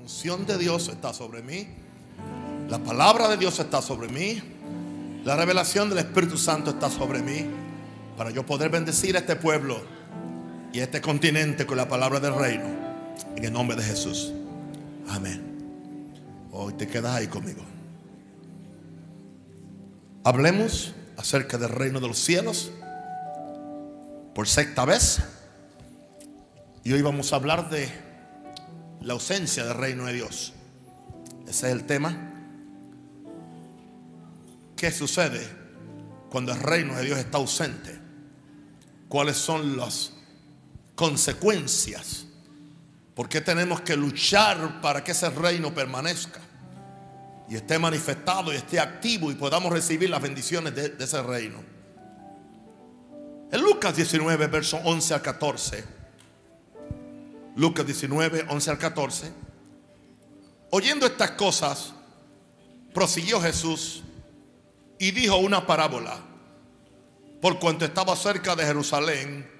unción de Dios está sobre mí. La palabra de Dios está sobre mí. La revelación del Espíritu Santo está sobre mí. Para yo poder bendecir a este pueblo y este continente con la palabra del reino. En el nombre de Jesús. Amén. Hoy te quedas ahí conmigo. Hablemos acerca del reino de los cielos por sexta vez. Y hoy vamos a hablar de la ausencia del reino de Dios. Ese es el tema. ¿Qué sucede cuando el reino de Dios está ausente? ¿Cuáles son las consecuencias? ¿Por qué tenemos que luchar para que ese reino permanezca? Y esté manifestado y esté activo y podamos recibir las bendiciones de, ese reino. En Lucas 19, verso 11 al 14. Lucas 19, 11 al 14. Oyendo estas cosas, prosiguió Jesús y dijo una parábola, por cuanto estaba cerca de Jerusalén,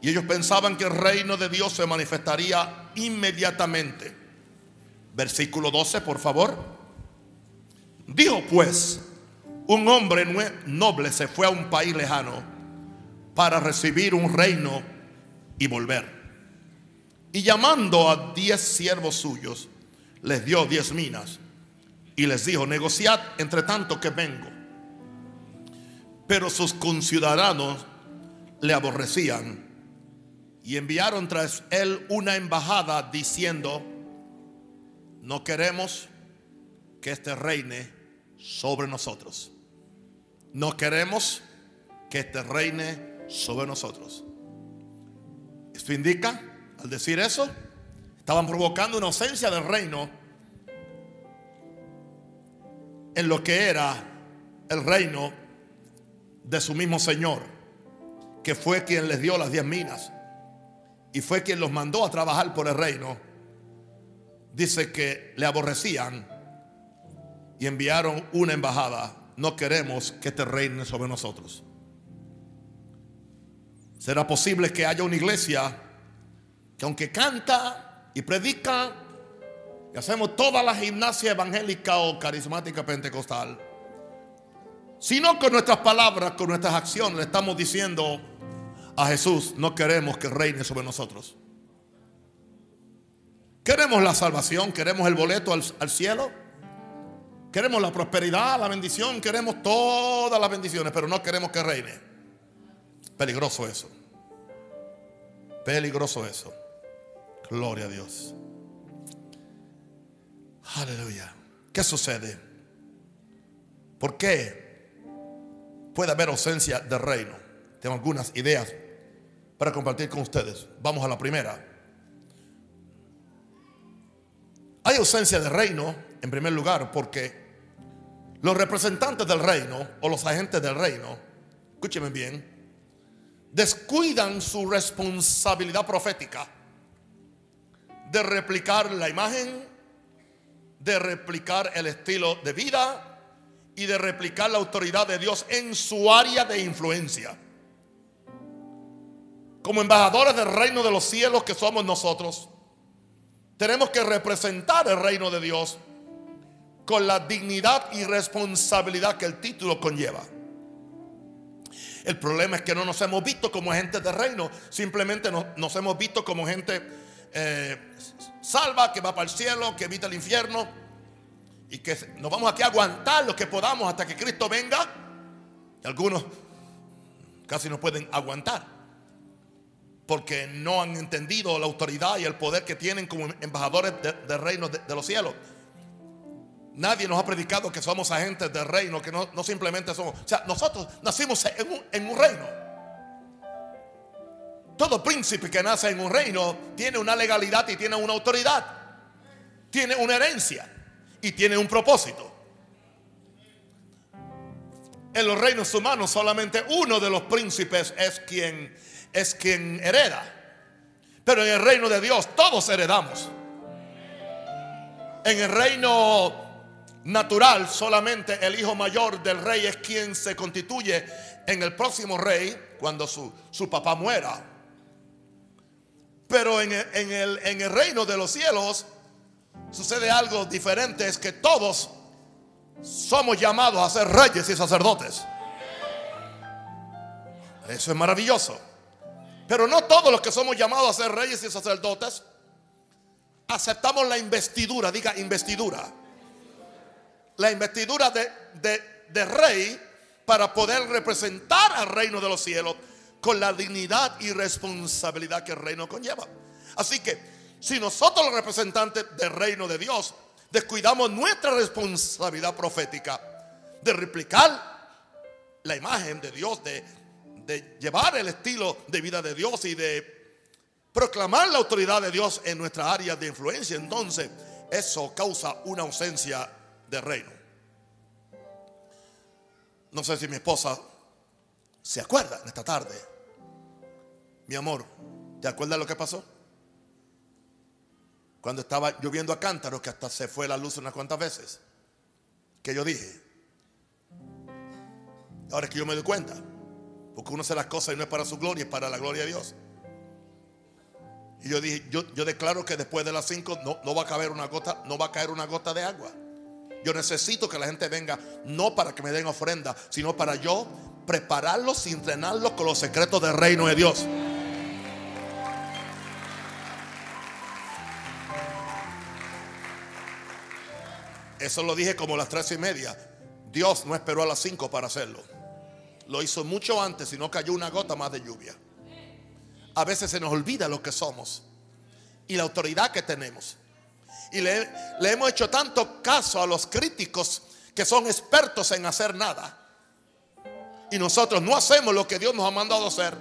y ellos pensaban que el reino de Dios se manifestaría inmediatamente. Versículo 12, por favor. Dijo pues, un hombre noble se fue a un país lejano para recibir un reino y volver. Y llamando a diez siervos suyos, les dio diez minas y les dijo, negociad entre tanto que vengo. Pero sus conciudadanos le aborrecían y enviaron tras él una embajada diciendo, no queremos que este reine sobre nosotros. No queremos que este reine sobre nosotros. Esto indica al decir eso, estaban provocando una ausencia del reino en lo que era el reino de su mismo Señor, que fue quien les dio las diez minas y fue quien los mandó a trabajar por el reino. Dice que le aborrecían y enviaron una embajada. No queremos que este reine sobre nosotros. ¿Será posible que haya una iglesia que aunque canta y predica y hacemos toda la gimnasia evangélica o carismática pentecostal, sino con nuestras palabras, con nuestras acciones, le estamos diciendo a Jesús, no queremos que reine sobre nosotros. Queremos la salvación, queremos el boleto al, cielo, queremos la prosperidad, la bendición, queremos todas las bendiciones, pero no queremos que reine. Peligroso eso. Peligroso eso. Gloria a Dios. Aleluya. ¿Qué sucede? ¿Por qué puede haber ausencia de reino? Tengo algunas ideas para compartir con ustedes. Vamos a la primera. Hay ausencia de reino, en primer lugar, porque los representantes del reino o los agentes del reino, escúcheme bien, descuidan su responsabilidad profética de replicar la imagen, de replicar el estilo de vida y de replicar la autoridad de Dios en su área de influencia. Como embajadores del reino de los cielos que somos nosotros, tenemos que representar el reino de Dios con la dignidad y responsabilidad que el título conlleva. El problema es que no nos hemos visto como gente de reino, simplemente nos, nos hemos visto como gente eh, salva, que va para el cielo, que evita el infierno. Y que nos vamos aquí a aguantar lo que podamos hasta que Cristo venga. Y algunos casi no pueden aguantar. Porque no han entendido la autoridad y el poder que tienen como embajadores del reino de, de, los cielos. Nadie nos ha predicado que somos agentes del reino, que no, simplemente somos. O sea, nosotros nacimos en un reino. Todo príncipe que nace en un reino tiene una legalidad y tiene una autoridad. Tiene una herencia y tiene un propósito. En los reinos humanos solamente uno de los príncipes es quien es quien hereda. Pero en el reino de Dios todos heredamos. En el reino natural solamente el hijo mayor del rey es quien se constituye en el próximo rey cuando su, su papá muera. Pero en el, reino de los cielos, sucede algo diferente, es que todos somos llamados a ser reyes y sacerdotes. Eso es maravilloso. Pero no todos los que somos llamados a ser reyes y sacerdotes aceptamos la investidura, diga investidura. La investidura de, de, rey para poder representar al reino de los cielos con la dignidad y responsabilidad que el reino conlleva. Así que si nosotros los representantes del reino de Dios descuidamos nuestra responsabilidad profética de replicar la imagen de Dios, de, de llevar el estilo de vida de Dios y de proclamar la autoridad de Dios en nuestra área de influencia, entonces eso causa una ausencia de reino. No sé si mi esposa se acuerda en esta tarde. Mi amor, ¿te acuerdas lo que pasó? Cuando estaba lloviendo a cántaros, que hasta se fue la luz unas cuantas veces. Que yo dije. Ahora es que yo me doy cuenta. Porque uno hace las cosas y no es para su gloria, es para la gloria de Dios. Y yo dije, yo, yo declaro que después de las 5 no, no va a caber una gota, no va a caer una gota de agua. Yo necesito que la gente venga, no para que me den ofrenda, sino para yo prepararlos y entrenarlos con los secretos del reino de Dios. Eso lo dije como a las tres y media. Dios no esperó a las 5 para hacerlo. Lo hizo mucho antes y no cayó una gota más de lluvia a veces se nos olvida lo que somos y la autoridad que tenemos. Y le, hemos hecho tanto caso a los críticos que son expertos en hacer nada. Y nosotros no hacemos lo que Dios nos ha mandado hacer,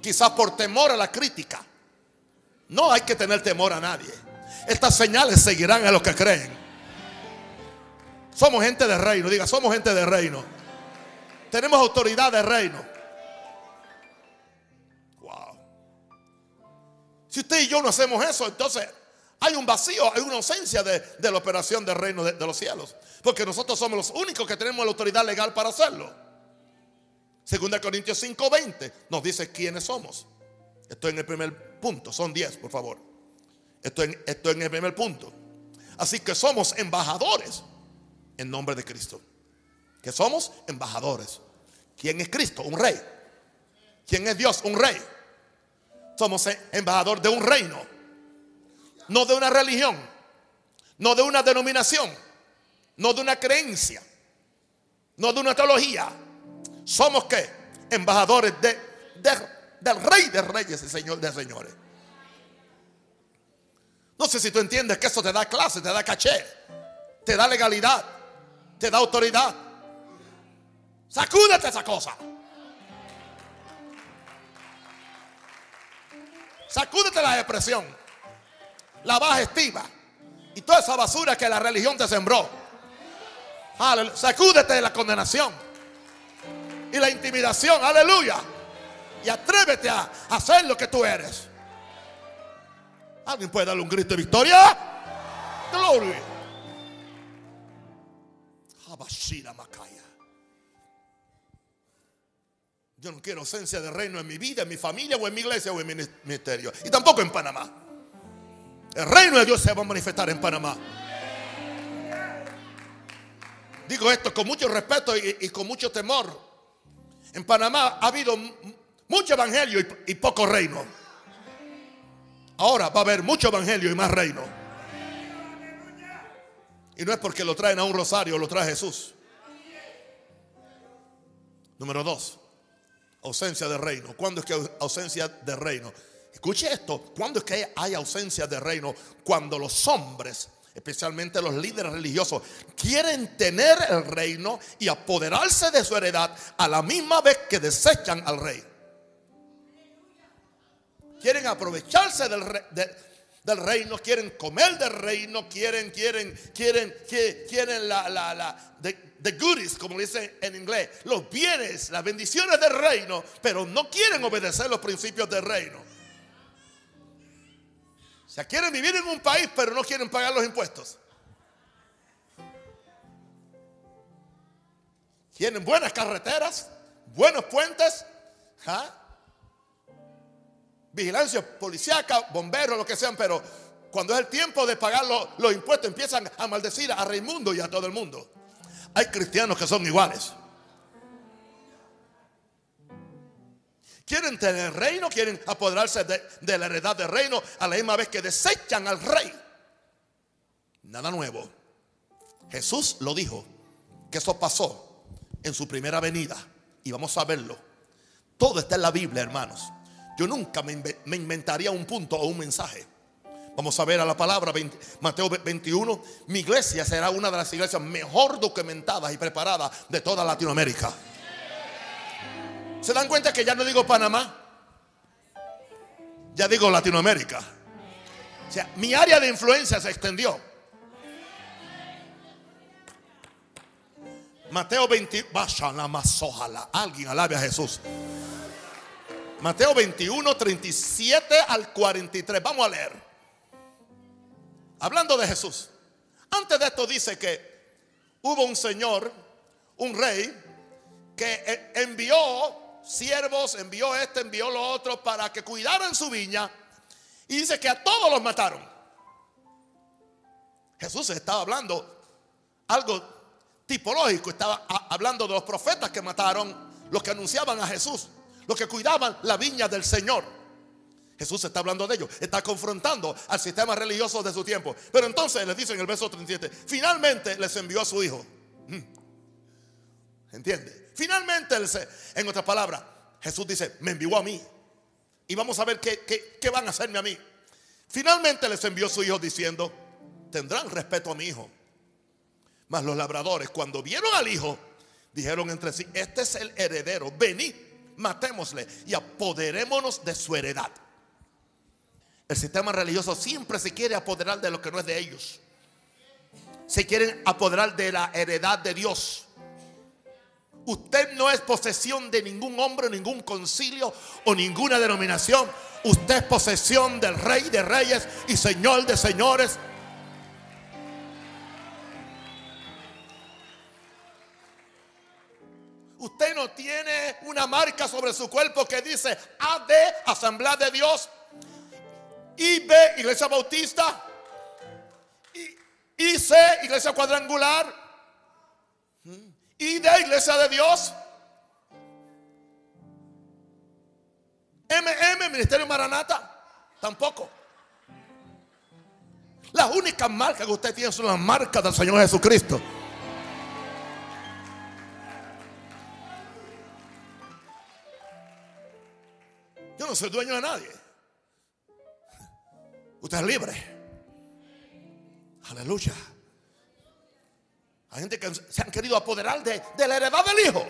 quizás por temor a la crítica. No hay que tener temor a nadie. Estas señales seguirán a los que creen. Somos gente de reino, diga, somos gente de reino. Tenemos autoridad de reino. Si usted y yo no hacemos eso, entonces hay un vacío, hay una ausencia de, la operación del reino de, los cielos. Porque nosotros somos los únicos que tenemos la autoridad legal para hacerlo. Segunda Corintios 5:20 nos dice quiénes somos. Estoy en el primer punto, son 10, por favor. Estoy en, estoy en el primer punto. Así que somos embajadores en nombre de Cristo. Que somos embajadores. ¿Quién es Cristo? Un rey. ¿Quién es Dios? Un rey. Somos embajador de un reino, no de una religión, no de una denominación, no de una creencia, no de una teología. Somos qué? Embajadores de, del rey de reyes y señor de señores. No sé si tú entiendes que eso te da clase, te da caché, te da legalidad, te da autoridad. Sacúdete esa cosa. Sacúdete la depresión, la baja estima y toda esa basura que la religión te sembró. Sacúdete de la condenación y la intimidación. Aleluya. Y atrévete a hacer lo que tú eres. ¿Alguien puede darle un grito de victoria? Gloria. Yo no quiero ausencia de reino en mi vida, en mi familia o en mi iglesia o en mi ministerio. Y tampoco en Panamá. El reino de Dios se va a manifestar en Panamá. Digo esto con mucho respeto y, con mucho temor. En Panamá ha habido mucho evangelio y, y poco reino. Ahora va a haber mucho evangelio y más reino. Y no es porque lo traen a un rosario, lo trae Jesús. Número dos ausencia de reino? ¿Cuándo es que hay ausencia de reino? Escuche esto, ¿cuándo es que hay ausencia de reino? Cuando los hombres, especialmente los líderes religiosos, quieren tener el reino y apoderarse de su heredad a la misma vez que desechan al rey. Quieren aprovecharse del, del reino, quieren comer del reino, quieren, quieren, quieren, quieren, la, la, la the goodies, como dicen en inglés, los bienes, las bendiciones del reino, pero no quieren obedecer los principios del reino. O sea, quieren vivir en un país, pero no quieren pagar los impuestos. Tienen buenas carreteras, buenos puentes, ¿ah? Vigilancia policíaca, bomberos, lo que sean, pero Cuando es el tiempo de pagar los, impuestos, empiezan a maldecir a Raimundo y a todo el mundo. Hay cristianos que son iguales. Quieren tener reino, quieren apoderarse de, de, la heredad del reino a la misma vez que desechan al rey. Nada nuevo. Jesús lo dijo, que eso pasó en su primera venida. Y vamos a verlo. Todo está en la Biblia, hermanos. Yo nunca me, inventaría un punto o un mensaje. Vamos a ver a la palabra Mateo 21. Mi iglesia será una de las iglesias mejor documentadas y preparadas de toda Latinoamérica. ¿Se dan cuenta que ya no digo Panamá? Ya digo Latinoamérica. O sea, mi área de influencia se extendió. Mateo 20, ojalá alguien alabe a Jesús. Mateo 21, 37 al 43. Vamos a leer. Hablando de Jesús. Antes de esto dice que hubo un señor, un rey, que envió siervos, envió este, envió lo otro para que cuidaran su viña. Y dice que a todos los mataron. Jesús estaba hablando algo tipológico, estaba hablando de los profetas que mataron, los que anunciaban a Jesús, los que cuidaban la viña del Señor. Jesús está hablando de ellos, está confrontando al sistema religioso de su tiempo. Pero entonces les dice en el verso 37, finalmente les envió a su hijo. Mm. ¿Entiende? Finalmente, en otras palabras, Jesús dice, me envió a mí. Y vamos a ver qué, qué van a hacerme a mí. Finalmente les envió a su hijo diciendo, tendrán respeto a mi hijo. Mas los labradores, cuando vieron al hijo, dijeron entre sí, este es el heredero, venid, matémosle y apoderémonos de su heredad. El sistema religioso siempre se quiere apoderar de lo que no es de ellos. Se quieren apoderar de la heredad de Dios. Usted no es posesión de ningún hombre, ningún concilio o ninguna denominación. Usted es posesión del Rey de Reyes y Señor de Señores. Usted no tiene una marca sobre su cuerpo que dice AD, Asamblea de Dios, IB, Iglesia Bautista, IC, Iglesia Cuadrangular, ID, Iglesia de Dios, MM, Ministerio Maranata, tampoco. Las únicas marcas que usted tiene son las marcas del Señor Jesucristo. No soy dueño de nadie. Usted es libre. Aleluya. Hay gente que se han querido apoderar de, la heredad del Hijo.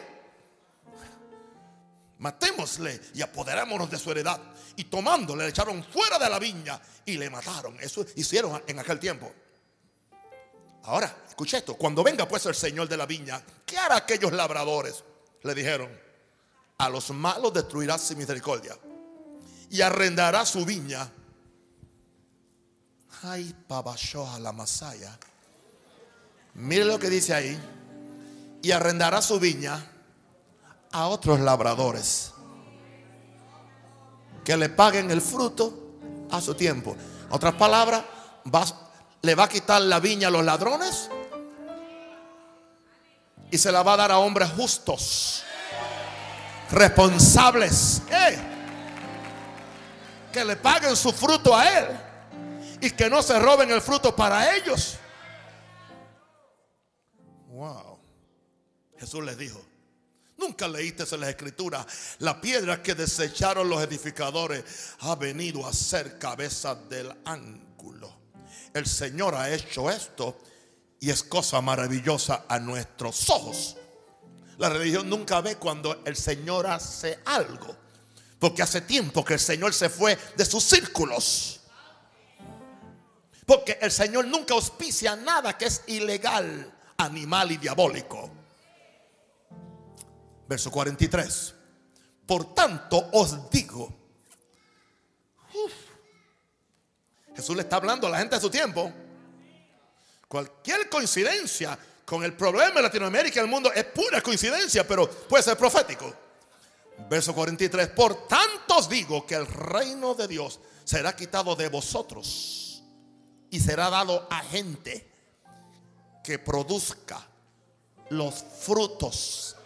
Matémosle y apoderémonos de su heredad. Y tomándole, le echaron fuera de la viña y le mataron. Eso hicieron en aquel tiempo. Ahora, escuche esto. Cuando venga pues el Señor de la viña, ¿qué hará aquellos labradores? Le dijeron, a los malos destruirá sin misericordia y arrendará su viña. Ay, a la masaya. Mire lo que dice ahí. Y arrendará su viña a otros labradores que le paguen el fruto a su tiempo. otras palabras, le va a quitar la viña a los ladrones y se la va a dar a hombres justos, responsables. Que le paguen su fruto a Él y que no se roben el fruto para ellos. Wow. Jesús les dijo, nunca leíste en las escrituras, la piedra que desecharon los edificadores ha venido a ser cabeza del ángulo. El Señor ha hecho esto y es cosa maravillosa a nuestros ojos. La religión nunca ve cuando el Señor hace algo. Porque hace tiempo que el Señor se fue de sus círculos. Porque el Señor nunca auspicia nada que es ilegal, animal y diabólico. Verso 43. Por tanto os digo. Jesús le está hablando a la gente de su tiempo. Cualquier coincidencia con el problema de Latinoamérica y el mundo es pura coincidencia, pero puede ser profético. Verso 43, por tanto os digo que el reino de Dios será quitado de vosotros y será dado a gente que produzca los frutos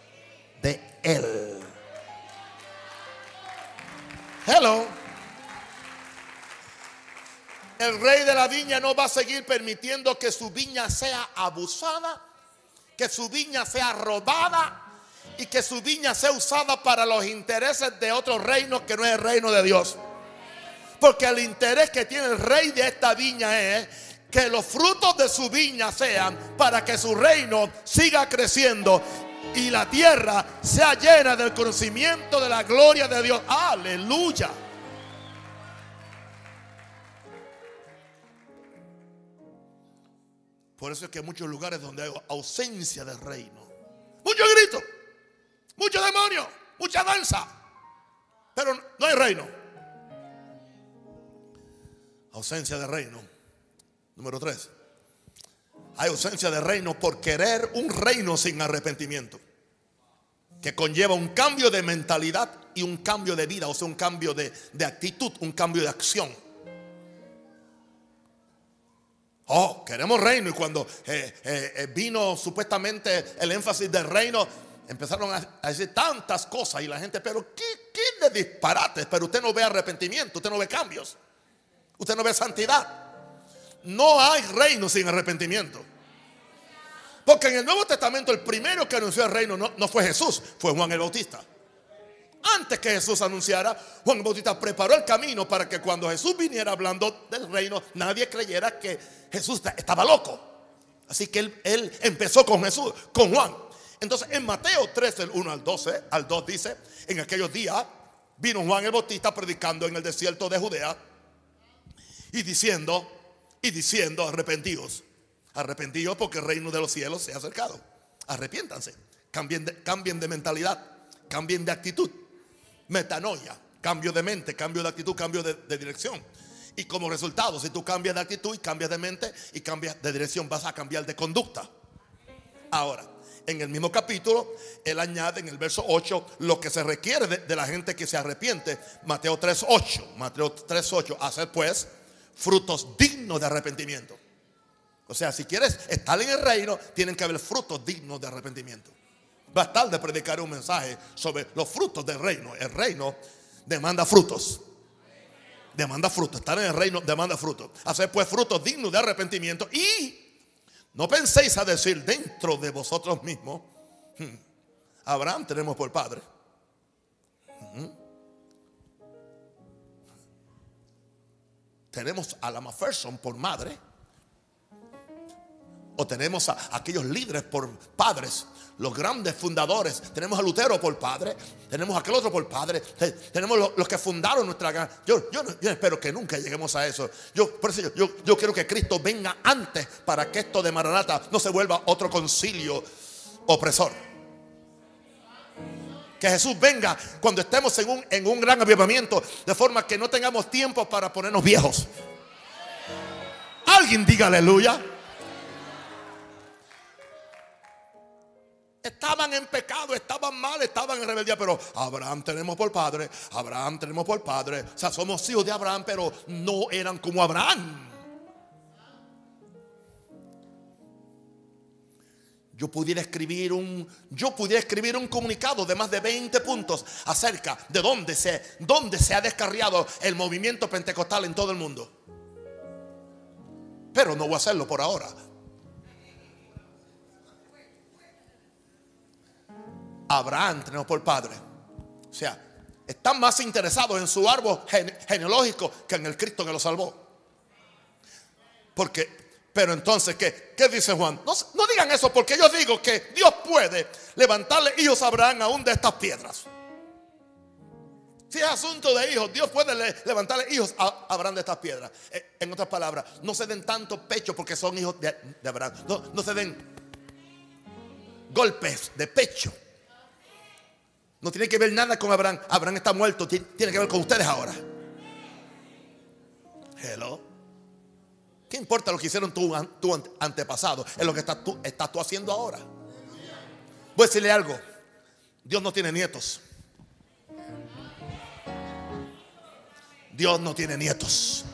de él. Hello. El rey de la viña no va a seguir permitiendo que su viña sea abusada, que su viña sea robada y que su viña sea usada para los intereses de otros reinos que no es el reino de Dios. Porque el interés que tiene el rey de esta viña es que los frutos de su viña sean para que su reino siga creciendo y la tierra sea llena del conocimiento de la gloria de Dios. Aleluya. Por eso es que hay muchos lugares donde hay ausencia del reino. Mucho grito, mucho demonio, mucha danza. Pero no hay reino. Ausencia de reino. Número tres. Hay ausencia de reino por querer un reino sin arrepentimiento. Que conlleva un cambio de mentalidad y un cambio de vida. O sea, un cambio de, actitud, un cambio de acción. Oh, queremos reino. Y cuando eh, eh, eh, vino supuestamente el énfasis del reino, empezaron a, decir tantas cosas. Y la gente, pero ¿qué, qué de disparates? Pero usted no ve arrepentimiento, usted no ve cambios, usted no ve santidad. No hay reino sin arrepentimiento. Porque en el Nuevo Testamento el primero que anunció el reino no, no, fue Jesús, fue Juan el Bautista. Antes que Jesús anunciara, Juan el Bautista preparó el camino para que cuando Jesús viniera hablando del reino, nadie creyera que Jesús estaba loco. Así que él, él empezó con Jesús, con Juan. Entonces en Mateo 13, el 1 al 12, al 2 dice, en aquellos días vino Juan el Bautista predicando en el desierto de Judea y diciendo, y diciendo. Arrepentidos porque el reino de los cielos se ha acercado. Arrepiéntanse. Cambien de, cambien de mentalidad. Cambien de actitud. Metanoia. Cambio de mente, cambio de actitud, cambio de, de dirección. Y como resultado, si tú cambias de actitud y cambias de mente y cambias de dirección, vas a cambiar de conducta. Ahora, en el mismo capítulo, él añade en el verso 8 lo que se requiere de, la gente que se arrepiente. Mateo 3.8. Mateo 3.8. Hacer pues frutos dignos de arrepentimiento. O sea, si quieres estar en el reino, tienen que haber frutos dignos de arrepentimiento. Estar de predicar un mensaje sobre los frutos del reino. El reino demanda frutos. Demanda frutos. Estar en el reino demanda frutos. Hacer pues frutos dignos de arrepentimiento. Y no penséis a decir dentro de vosotros mismos, hmm, Abraham tenemos por padre. tenemos a la Macpherson por madre, o tenemos a aquellos líderes por padres, los grandes fundadores. Tenemos a Lutero por padre, tenemos a aquel otro por padre, tenemos los, que fundaron nuestra. Yo, yo, yo, espero que nunca lleguemos a eso. Yo, por eso yo, yo quiero que Cristo venga antes para que esto de Maranata no se vuelva otro concilio opresor. Que Jesús venga cuando estemos en un, en un gran avivamiento, de forma que no tengamos tiempo para ponernos viejos. Alguien diga aleluya. Estaban en pecado, estaban mal, estaban en rebeldía, pero Abraham tenemos por padre, Abraham tenemos por padre. O sea, somos hijos de Abraham, pero no eran como Abraham. Yo pudiera escribir un yo pudiera escribir un comunicado de más de 20 puntos acerca de dónde se dónde se ha descarriado el movimiento pentecostal en todo el mundo. Pero no voy a hacerlo por ahora. Abraham tenemos por padre. O sea, están más interesados en su árbol genealógico que en el Cristo que lo salvó. Porque pero entonces, ¿qué, ¿Qué dice Juan? No, digan eso porque yo digo que Dios puede levantarle hijos a Abraham aún de estas piedras. Si es asunto de hijos, Dios puede levantarle hijos a Abraham de estas piedras. Eh, en otras palabras, no se den tanto pecho porque son hijos de, Abraham. No, no se den golpes de pecho. No tiene que ver nada con Abraham. Abraham está muerto. Tiene que ver con ustedes ahora. Hello. ¿Qué importa lo que hicieron tu, tu antepasado? Es lo que estás tú, estás tú haciendo ahora. Voy a decirle algo. Dios no tiene nietos. Dios no tiene nietos.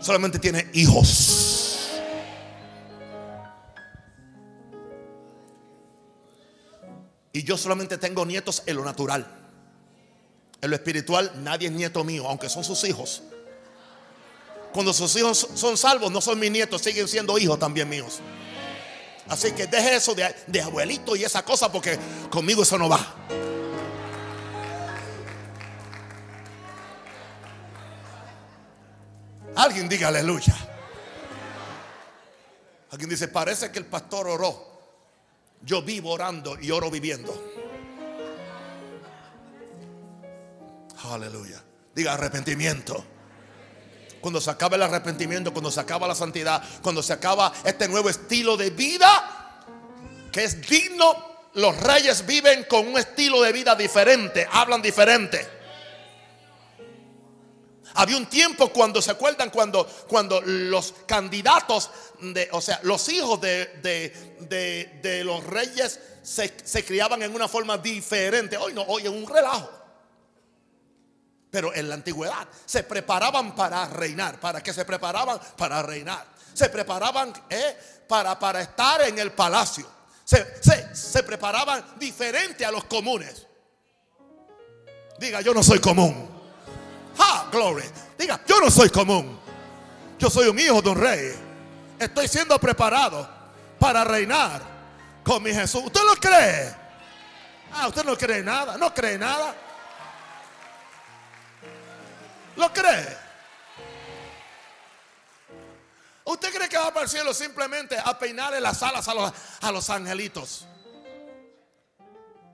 Solamente tiene hijos. Y yo solamente tengo nietos en lo natural. En lo espiritual nadie es nieto mío, aunque son sus hijos. Cuando sus hijos son salvos, no son mis nietos, siguen siendo hijos también míos. Así que deje eso de, de abuelito y esa cosa porque conmigo eso no va. Alguien diga aleluya. Alguien dice, parece que el pastor oró. Yo vivo orando y oro viviendo. Aleluya. Diga arrepentimiento. Cuando se acaba el arrepentimiento, cuando se acaba la santidad, cuando se acaba este nuevo estilo de vida que es digno, los reyes viven con un estilo de vida diferente, hablan diferente. Había un tiempo cuando se acuerdan cuando, cuando los candidatos, de, o sea, los hijos de, los reyes se, criaban en una forma diferente. Hoy no, hoy es un relajo. Pero en la antigüedad se preparaban para reinar. ¿Para qué se preparaban? Para reinar. Se preparaban eh, para, para estar en el palacio. Se, se, se preparaban diferente a los comunes. Diga, yo no soy común. Ha, glory. Diga, yo no soy común. Yo soy un hijo de un rey. Estoy siendo preparado para reinar con mi Jesús. ¿Usted lo cree? Ah, usted no cree nada. No cree nada. ¿Lo cree? ¿Usted cree que va para el cielo simplemente a peinarle las alas a los angelitos?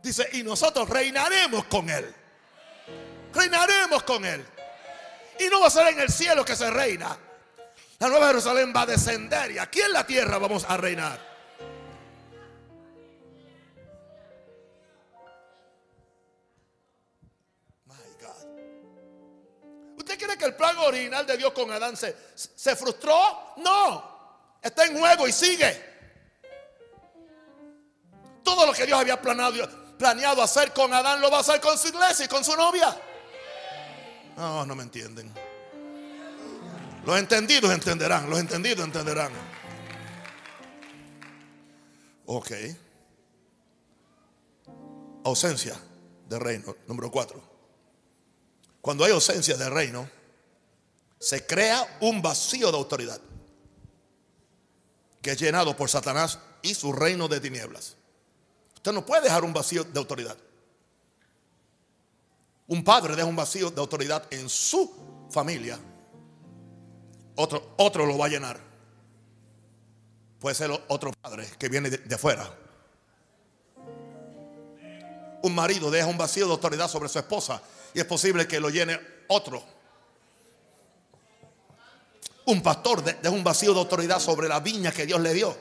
Dice, y nosotros reinaremos con él. Reinaremos con él. Y no va a ser en el cielo que se reina. La nueva Jerusalén va a descender y aquí en la tierra vamos a reinar. My God. ¿Usted cree que el plan original de Dios con Adán se, se frustró? No. Está en juego y sigue. Todo lo que Dios había planeado, planeado hacer con Adán lo va a hacer con su iglesia y con su novia. No, no me entienden. Los entendidos entenderán, los entendidos entenderán. Ok. Ausencia de reino. Número cuatro. Cuando hay ausencia de reino, se crea un vacío de autoridad que es llenado por Satanás y su reino de tinieblas. Usted no puede dejar un vacío de autoridad. Un padre deja un vacío de autoridad en su familia. Otro, otro lo va a llenar. Puede ser otro padre que viene de, afuera. Un marido deja un vacío de autoridad sobre su esposa y es posible que lo llene otro. Un pastor deja un vacío de autoridad sobre la viña que Dios le dio.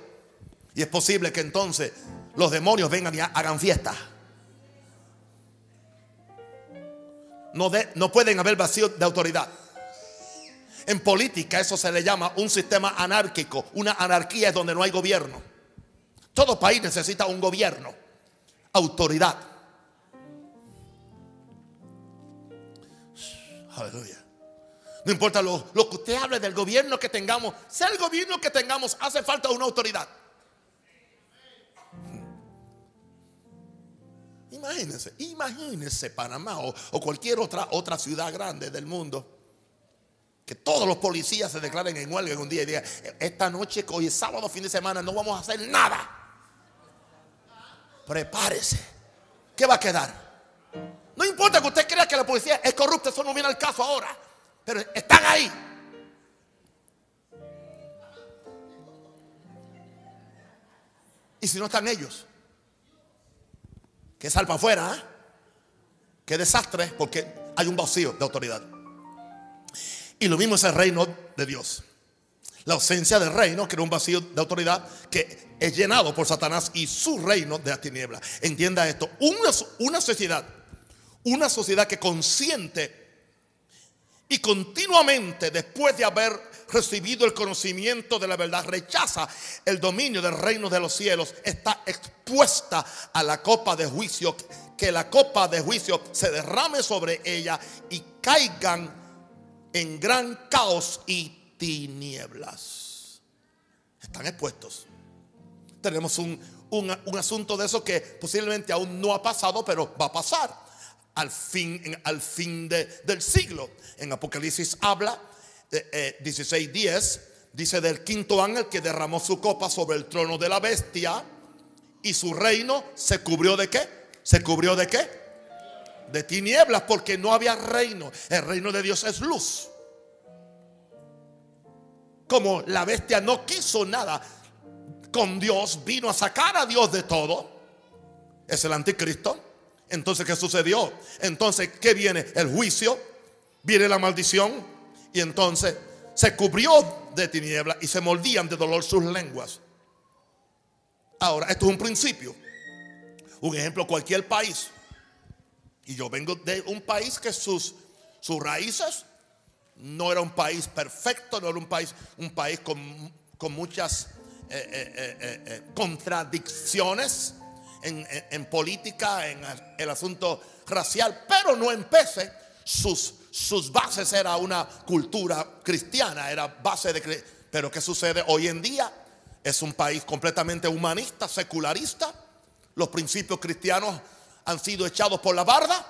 Y es posible que entonces los demonios vengan y hagan fiesta. No, pueden haber vacío de autoridad. En política eso se le llama un sistema anárquico. Una anarquía es donde no hay gobierno. Todo país necesita un gobierno, autoridad. Aleluya. No importa lo, lo, que usted hable del gobierno que tengamos, sea el gobierno que tengamos, hace falta una autoridad. Imagínense, imagínense Panamá o, cualquier otra, otra ciudad grande del mundo. Que todos los policías se declaren en huelga en un día y digan, esta noche, hoy es sábado, fin de semana, no vamos a hacer nada. Prepárese. ¿Qué va a quedar? No importa que usted crea que la policía es corrupta, eso no viene al caso ahora. Pero están ahí. Y si no están ellos, que salpa afuera. ¿eh? Qué desastre, porque hay un vacío de autoridad. Y lo mismo es el reino de Dios. La ausencia del reino crea un vacío de autoridad que es llenado por Satanás y su reino de la tiniebla. Entienda esto, una, una sociedad, una sociedad que consiente y continuamente después de haber recibido el conocimiento de la verdad, rechaza el dominio del reino de los cielos, está expuesta a la copa de juicio, que la copa de juicio se derrame sobre ella y caigan en gran caos y tinieblas. Están expuestos. Tenemos un, un, un asunto de eso que posiblemente aún no ha pasado, pero va a pasar al fin, al fin de- del siglo. En Apocalipsis habla, eh, eh, 16.10, dice del quinto ángel que derramó su copa sobre el trono de la bestia y su reino se cubrió de qué? ¿Se cubrió de qué? De tinieblas porque no había reino. El reino de Dios es luz. Como la bestia no quiso nada con Dios, vino a sacar a Dios de todo. Es el anticristo. Entonces, ¿qué sucedió? Entonces, ¿qué viene? El juicio, viene la maldición y entonces se cubrió de tinieblas y se mordían de dolor sus lenguas. Ahora, esto es un principio. Un ejemplo, cualquier país. Y yo vengo de un país que sus, sus raíces no era un país perfecto, no era un país, un país con, con muchas eh, eh, eh, contradicciones en, en- en política, en el asunto racial, pero no empecé. Sus, sus bases era una cultura cristiana, era base de... Pero ¿qué sucede hoy en día? Es un país completamente humanista, secularista. Los principios cristianos han sido echados por la barda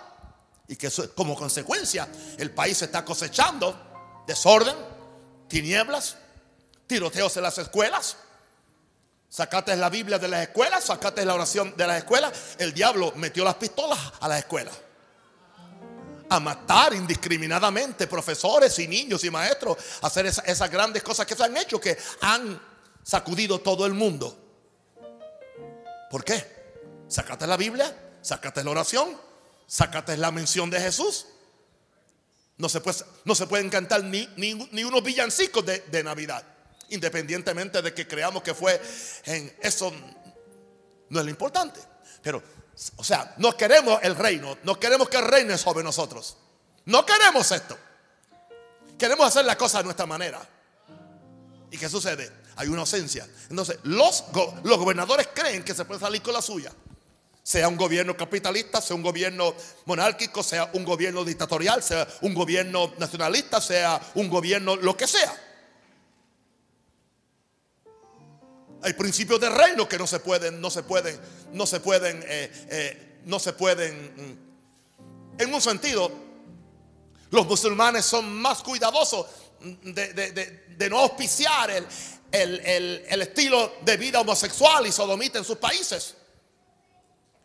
y que como consecuencia el país está cosechando desorden, tinieblas, tiroteos en las escuelas. Sacaste la Biblia de las escuelas, sacaste la oración de las escuelas. El diablo metió las pistolas a las escuelas. A matar indiscriminadamente profesores y niños y maestros. Hacer esa- esas grandes cosas que se han hecho, que han sacudido todo el mundo. ¿Por qué? Sacaste la Biblia, sacaste la oración, sacaste la mención de Jesús. No se, puede, no se pueden cantar ni unos villancicos de, de Navidad. Independientemente de que creamos que fue en eso, no es lo importante. Pero, o sea, no queremos el reino, no queremos que reine sobre nosotros. No queremos esto. Queremos hacer la cosa de nuestra manera. ¿Y qué sucede? Hay una ausencia. Entonces, los, go- los gobernadores creen que se puede salir con la suya. Sea un gobierno capitalista, sea un gobierno monárquico, sea un gobierno dictatorial, sea un gobierno nacionalista, sea un gobierno lo que sea. Hay principios de reino que no se pueden, no se pueden, no se pueden, eh, eh, no se pueden. mm. En un sentido, los musulmanes son más cuidadosos de, no auspiciar el- el estilo de vida homosexual y sodomita en sus países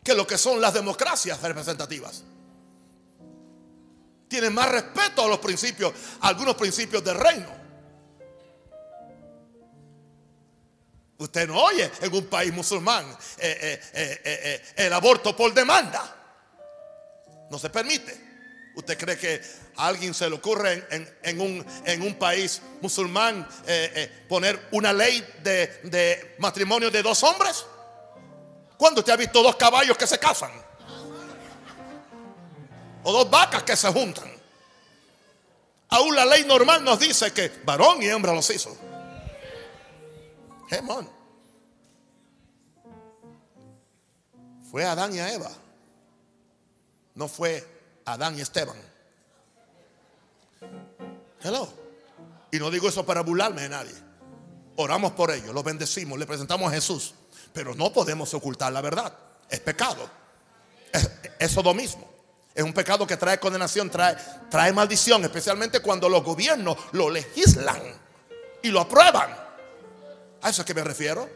que lo que son las democracias representativas. Tienen más respeto a los principios, a algunos principios del reino. Usted no oye en un país musulmán eh, eh, eh, el aborto por demanda. No se permite. ¿Usted cree que a alguien se le ocurre en, en- un, en un país musulmán poner una ley de, de matrimonio de dos hombres? ¿Cuándo usted ha visto dos caballos que se casan? O dos vacas que se juntan. Aún la ley normal nos dice que varón y hembra los hizo. Fue Adán y a Eva. No fue Adán y Esteban. Hello. Y no digo eso para burlarme de nadie. Oramos por ellos, los bendecimos, le presentamos a Jesús. Pero no podemos ocultar la verdad. Es pecado. Es, es sodomismo. Es un pecado que trae condenación, trae, trae maldición, especialmente cuando los gobiernos lo legislan y lo aprueban. ¿A eso es que me refiero?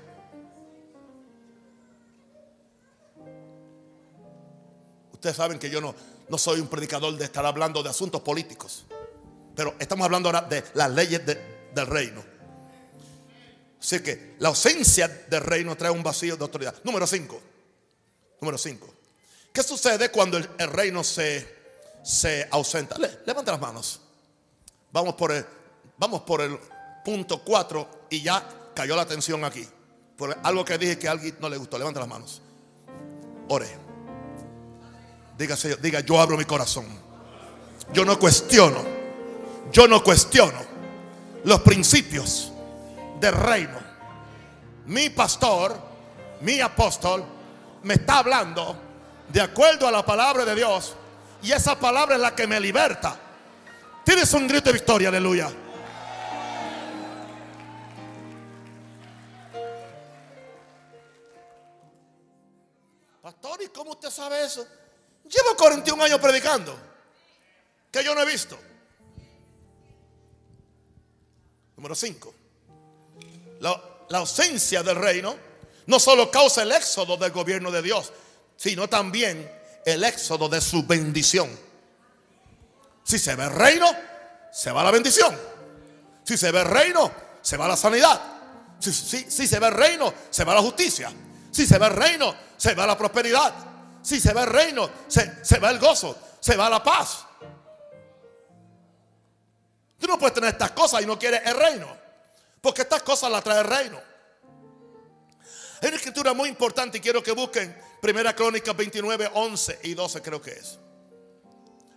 Ustedes saben que yo no, no soy un predicador de estar hablando de asuntos políticos. Pero estamos hablando ahora de las leyes de- del reino. Así que la ausencia del reino trae un vacío de autoridad. Número 5. Número 5. ¿Qué sucede cuando el, el reino se, se ausenta? Le- levanta las manos. Vamos por el, vamos por el punto 4 y ya cayó la atención aquí. Por algo que dije que a alguien no le gustó. Levanta las manos. Ore. Diga, Señor, diga, yo abro mi corazón. Yo no cuestiono. Yo no cuestiono los principios del reino. Mi pastor, mi apóstol, me está hablando de acuerdo a la palabra de Dios. Y esa palabra es la que me liberta. Tienes un grito de victoria, aleluya. ¿Cómo usted sabe eso? Llevo 41 años predicando, que yo no he visto. Número 5. La, ausencia del reino no solo causa el éxodo del gobierno de Dios, sino también el éxodo de su bendición. Si se ve el reino, se va la bendición. Si se ve el reino, se va la sanidad. Si, se ve el reino, se va la justicia. Si se ve el reino, se va la prosperidad. Si se ve el reino, se, se va el gozo, se va la paz. Tú no puedes tener estas cosas y no quieres el reino. Porque estas cosas las trae el reino. Hay una escritura muy importante y quiero que busquen Primera Crónica 29, 11 y 12 creo que es.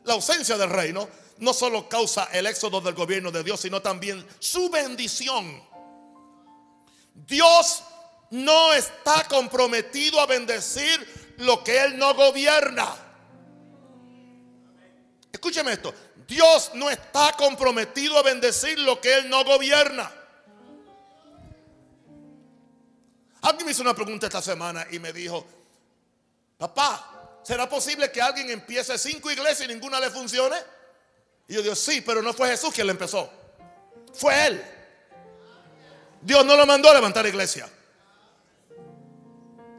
La ausencia del reino no solo causa el éxodo del gobierno de Dios, sino también su bendición. Dios no está comprometido a bendecir lo que Él no gobierna. Escúcheme esto. Dios no está comprometido a bendecir lo que Él no gobierna. Alguien me hizo una pregunta esta semana y me dijo, papá, ¿será posible que alguien empiece cinco iglesias y ninguna le funcione? Y yo digo, sí, pero no fue Jesús quien le empezó. Fue Él. Dios no lo mandó a levantar iglesia.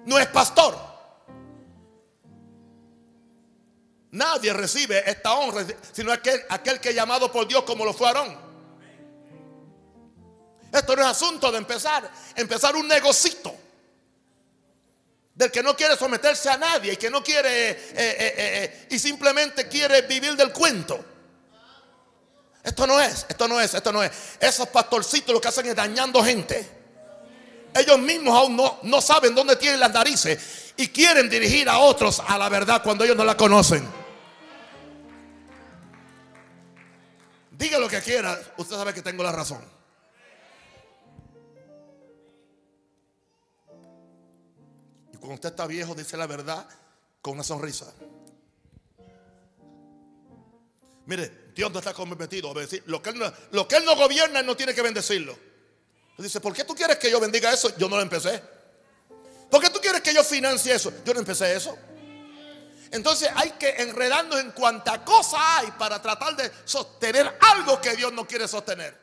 No es pastor. Nadie recibe esta honra, sino aquel, aquel que es llamado por Dios como lo fue Aarón. Esto no es asunto de empezar, empezar un negocito. Del que no quiere someterse a nadie y que no quiere eh, eh, eh, y simplemente quiere vivir del cuento. Esto no es, esto no es, esto no es. Esos pastorcitos lo que hacen es dañando gente. Ellos mismos aún no, no saben dónde tienen las narices y quieren dirigir a otros a la verdad cuando ellos no la conocen. Diga lo que quiera, usted sabe que tengo la razón. Cuando usted está viejo, dice la verdad con una sonrisa. Mire, Dios no está comprometido a bendecir. Lo que, él no, lo que Él no gobierna, Él no tiene que bendecirlo. Dice, ¿por qué tú quieres que yo bendiga eso? Yo no lo empecé. ¿Por qué tú quieres que yo financie eso? Yo no empecé eso. Entonces hay que enredarnos en cuánta cosa hay para tratar de sostener algo que Dios no quiere sostener.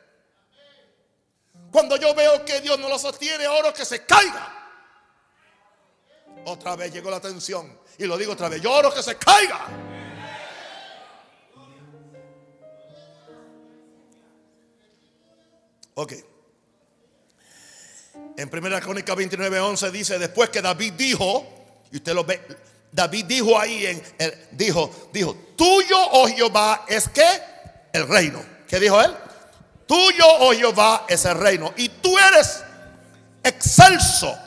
Cuando yo veo que Dios no lo sostiene, oro que se caiga. Otra vez llegó la atención. Y lo digo otra vez. Lloro que se caiga. Ok. En primera crónica 29, 11 dice, después que David dijo, y usted lo ve, David dijo ahí, en dijo, dijo, tuyo, oh Jehová, es que el reino. ¿Qué dijo él? Tuyo, oh Jehová, es el reino. Y tú eres excelso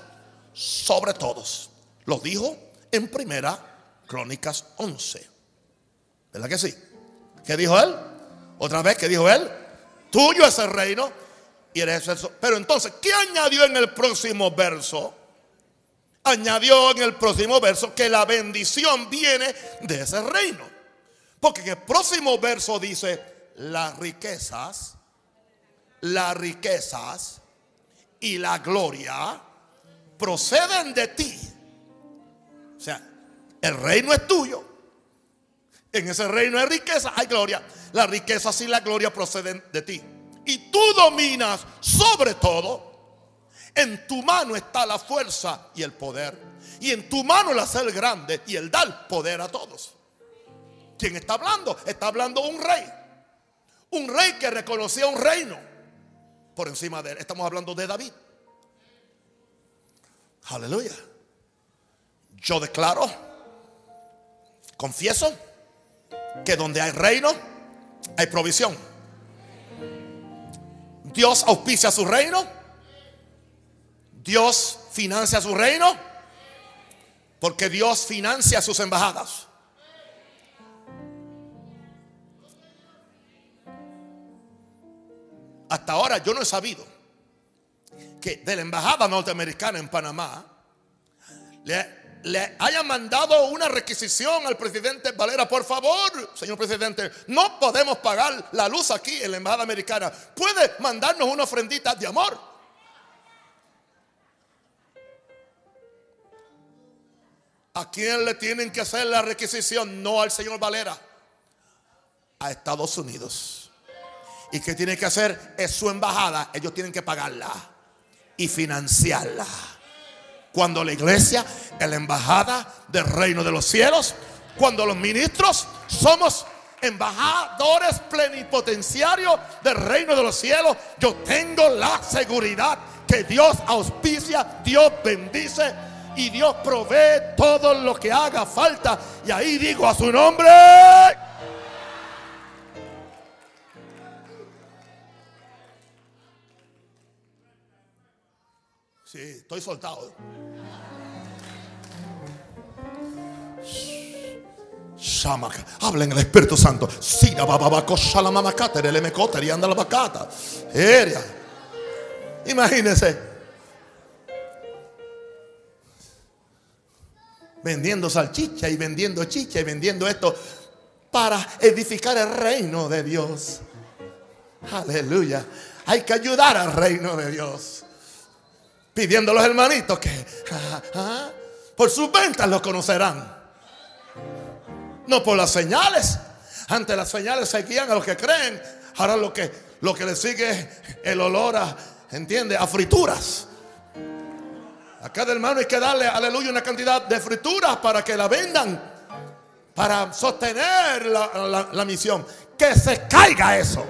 sobre todos. Lo dijo en primera Crónicas 11. ¿Verdad que sí? ¿Qué dijo él? Otra vez, ¿qué dijo él? Tuyo es el reino y eso. Pero entonces, ¿qué añadió en el próximo verso? Añadió en el próximo verso que la bendición viene de ese reino. Porque en el próximo verso dice, las riquezas, las riquezas y la gloria proceden de ti o sea, el reino es tuyo. En ese reino hay riqueza, hay gloria. Las riquezas y la gloria proceden de ti. Y tú dominas sobre todo. En tu mano está la fuerza y el poder. Y en tu mano el hacer grande y el dar poder a todos. ¿Quién está hablando? Está hablando un rey. Un rey que reconocía un reino por encima de él. Estamos hablando de David. Aleluya. Yo declaro, confieso, que donde hay reino, hay provisión. Dios auspicia su reino. Dios financia su reino. Porque Dios financia sus embajadas. Hasta ahora yo no he sabido que de la embajada norteamericana en Panamá le le haya mandado una requisición al presidente Valera, por favor, señor presidente, no podemos pagar la luz aquí en la embajada americana. ¿Puede mandarnos una ofrendita de amor? ¿A quién le tienen que hacer la requisición? No al señor Valera, a Estados Unidos. ¿Y qué tiene que hacer? Es su embajada. Ellos tienen que pagarla y financiarla. Cuando la iglesia es la embajada del reino de los cielos, cuando los ministros somos embajadores plenipotenciarios del reino de los cielos, yo tengo la seguridad que Dios auspicia, Dios bendice y Dios provee todo lo que haga falta. Y ahí digo a su nombre. Sí, estoy soltado. Habla en el Espíritu Santo. Imagínense. Vendiendo salchicha y vendiendo chicha y vendiendo esto para edificar el reino de Dios. Aleluya. Hay que ayudar al reino de Dios. Pidiendo a los hermanitos que por sus ventas lo conocerán no por las señales. Ante las señales se guían a los que creen. Ahora lo que, lo que le sigue es el olor a, ¿entiende? A frituras. A cada hermano hay que darle, aleluya, una cantidad de frituras para que la vendan. Para sostener la, la misión. Que se caiga eso.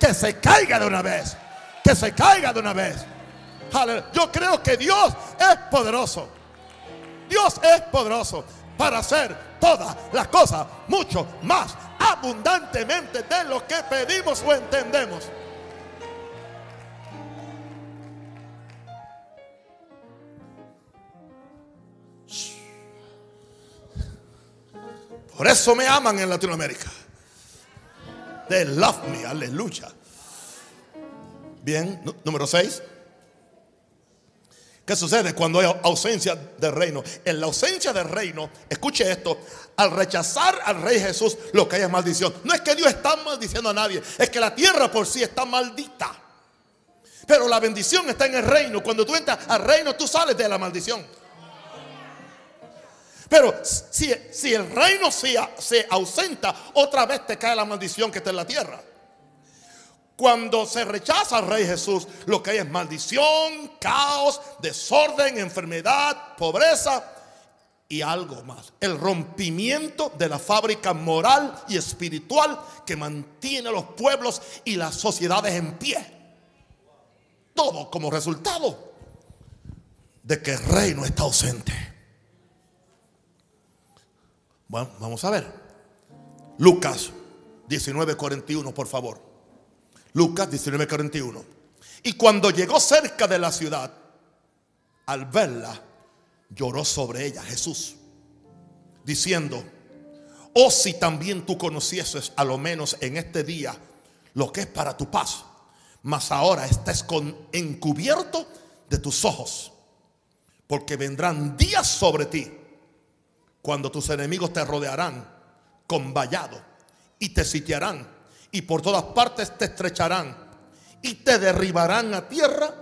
Que se caiga de una vez. Que se caiga de una vez. Yo creo que Dios es poderoso. Dios es poderoso para hacer todas las cosas mucho más abundantemente de lo que pedimos o entendemos. Por eso me aman en Latinoamérica. They love me, aleluya. Bien, número 6. ¿Qué sucede cuando hay ausencia del reino? En la ausencia del reino, escuche esto, al rechazar al rey Jesús, lo que hay es maldición. No es que Dios está maldiciendo a nadie, es que la tierra por sí está maldita. Pero la bendición está en el reino. Cuando tú entras al reino, tú sales de la maldición. Pero si, si el reino se, se ausenta, otra vez te cae la maldición que está en la tierra. Cuando se rechaza al Rey Jesús, lo que hay es maldición, caos, desorden, enfermedad, pobreza y algo más. El rompimiento de la fábrica moral y espiritual que mantiene a los pueblos y las sociedades en pie. Todo como resultado de que el rey no está ausente. Bueno, vamos a ver. Lucas 19:41, por favor. Lucas 19:41. Y cuando llegó cerca de la ciudad, al verla, lloró sobre ella Jesús, diciendo, oh si también tú conocieses a lo menos en este día lo que es para tu paz, mas ahora estás con, encubierto de tus ojos, porque vendrán días sobre ti cuando tus enemigos te rodearán con vallado y te sitiarán y por todas partes te estrecharán y te derribarán a tierra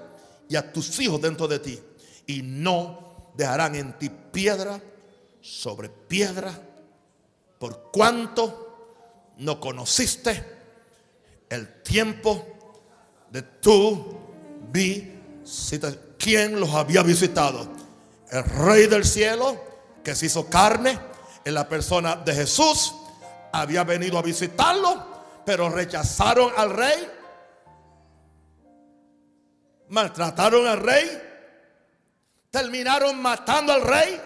y a tus hijos dentro de ti y no dejarán en ti piedra sobre piedra por cuanto no conociste el tiempo de tu visita. ¿Quién los había visitado? El rey del cielo que se hizo carne en la persona de Jesús había venido a visitarlo pero rechazaron al rey, maltrataron al rey, terminaron matando al rey.